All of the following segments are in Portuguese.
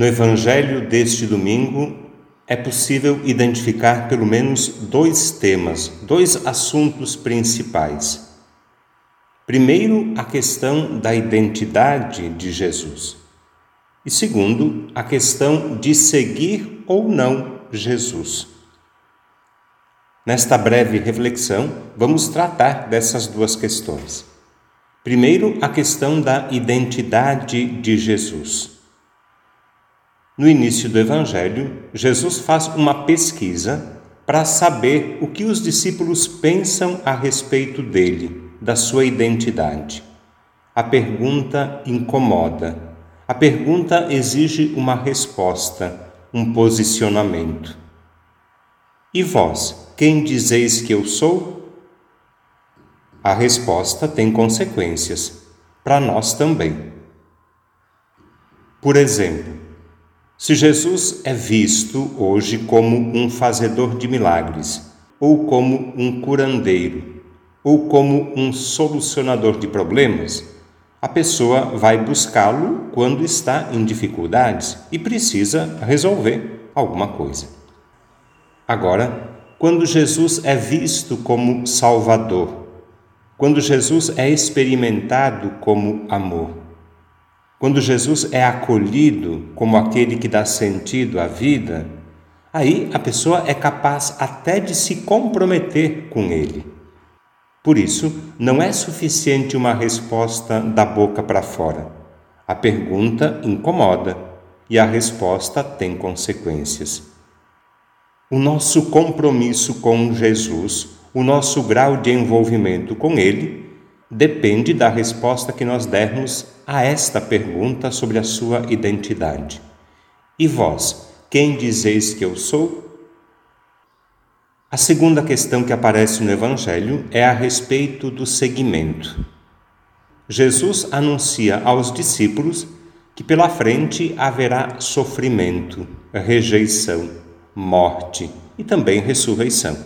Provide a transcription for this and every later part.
No Evangelho deste domingo é possível identificar pelo menos dois temas, dois assuntos principais. Primeiro, a questão da identidade de Jesus. E segundo, a questão de seguir ou não Jesus. Nesta breve reflexão, vamos tratar dessas duas questões. Primeiro, a questão da identidade de Jesus. No início do Evangelho, Jesus faz uma pesquisa para saber o que os discípulos pensam a respeito dele, da sua identidade. A pergunta incomoda. A pergunta exige uma resposta, um posicionamento. E vós, quem dizeis que eu sou? A resposta tem consequências, para nós também. Por exemplo, se Jesus é visto hoje como um fazedor de milagres, ou como um curandeiro, ou como um solucionador de problemas, a pessoa vai buscá-lo quando está em dificuldades e precisa resolver alguma coisa. Agora, quando Jesus é visto como Salvador, quando Jesus é experimentado como amor, quando Jesus é acolhido como aquele que dá sentido à vida, aí a pessoa é capaz até de se comprometer com ele. Por isso, não é suficiente uma resposta da boca para fora. A pergunta incomoda e a resposta tem consequências. O nosso compromisso com Jesus, o nosso grau de envolvimento com Ele, depende da resposta que nós dermos a esta pergunta sobre a sua identidade. E vós, quem dizeis que eu sou? A segunda questão que aparece no Evangelho é a respeito do seguimento. Jesus anuncia aos discípulos que pela frente haverá sofrimento, rejeição, morte e também ressurreição.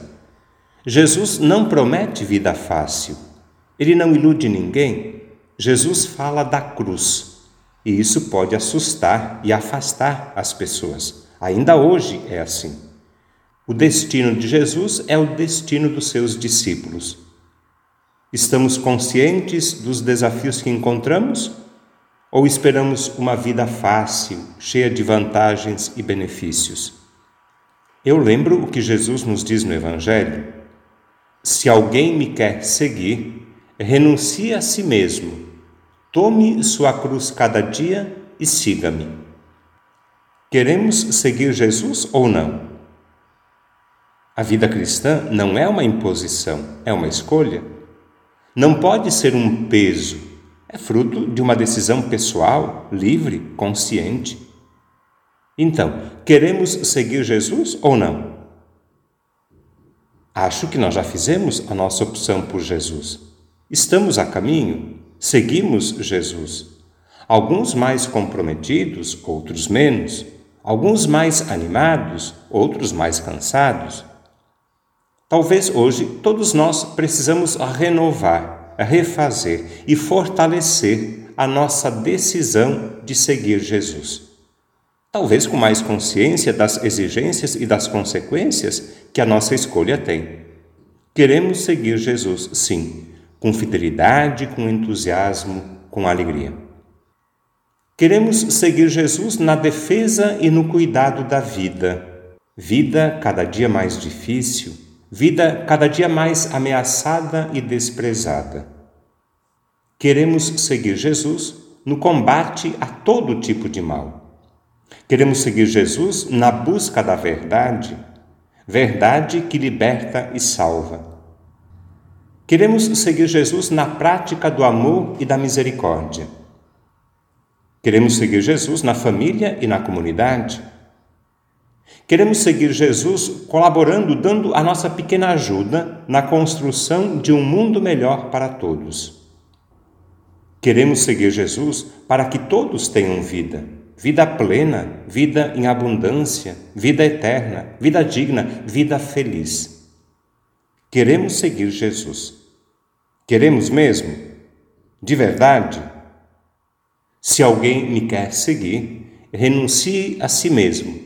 Jesus não promete vida fácil ele não ilude ninguém. Jesus fala da cruz e isso pode assustar e afastar as pessoas. Ainda hoje é assim. O destino de Jesus é o destino dos seus discípulos. Estamos conscientes dos desafios que encontramos? Ou esperamos uma vida fácil, cheia de vantagens e benefícios? Eu lembro o que Jesus nos diz no Evangelho: Se alguém me quer seguir, renuncie a si mesmo, tome sua cruz cada dia e siga-me. Queremos seguir Jesus ou não? A vida cristã não é uma imposição, é uma escolha. Não pode ser um peso, é fruto de uma decisão pessoal, livre, consciente. Então, queremos seguir Jesus ou não? Acho que nós já fizemos a nossa opção por Jesus. Estamos a caminho, seguimos Jesus. Alguns mais comprometidos, outros menos. Alguns mais animados, outros mais cansados. Talvez hoje todos nós precisamos renovar, refazer e fortalecer a nossa decisão de seguir Jesus. Talvez com mais consciência das exigências e das consequências que a nossa escolha tem. Queremos seguir Jesus, sim com fidelidade, com entusiasmo, com alegria. Queremos seguir Jesus na defesa e no cuidado da vida. Vida cada dia mais difícil, vida cada dia mais ameaçada e desprezada. Queremos seguir Jesus no combate a todo tipo de mal. Queremos seguir Jesus na busca da verdade, verdade que liberta e salva Queremos seguir Jesus na prática do amor e da misericórdia. Queremos seguir Jesus na família e na comunidade. Queremos seguir Jesus colaborando, dando a nossa pequena ajuda na construção de um mundo melhor para todos. Queremos seguir Jesus para que todos tenham vida, vida plena, vida em abundância, vida eterna, vida digna, vida feliz. Queremos seguir Jesus. Queremos mesmo? De verdade? Se alguém me quer seguir, renuncie a si mesmo,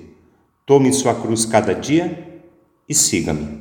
tome sua cruz cada dia e siga-me.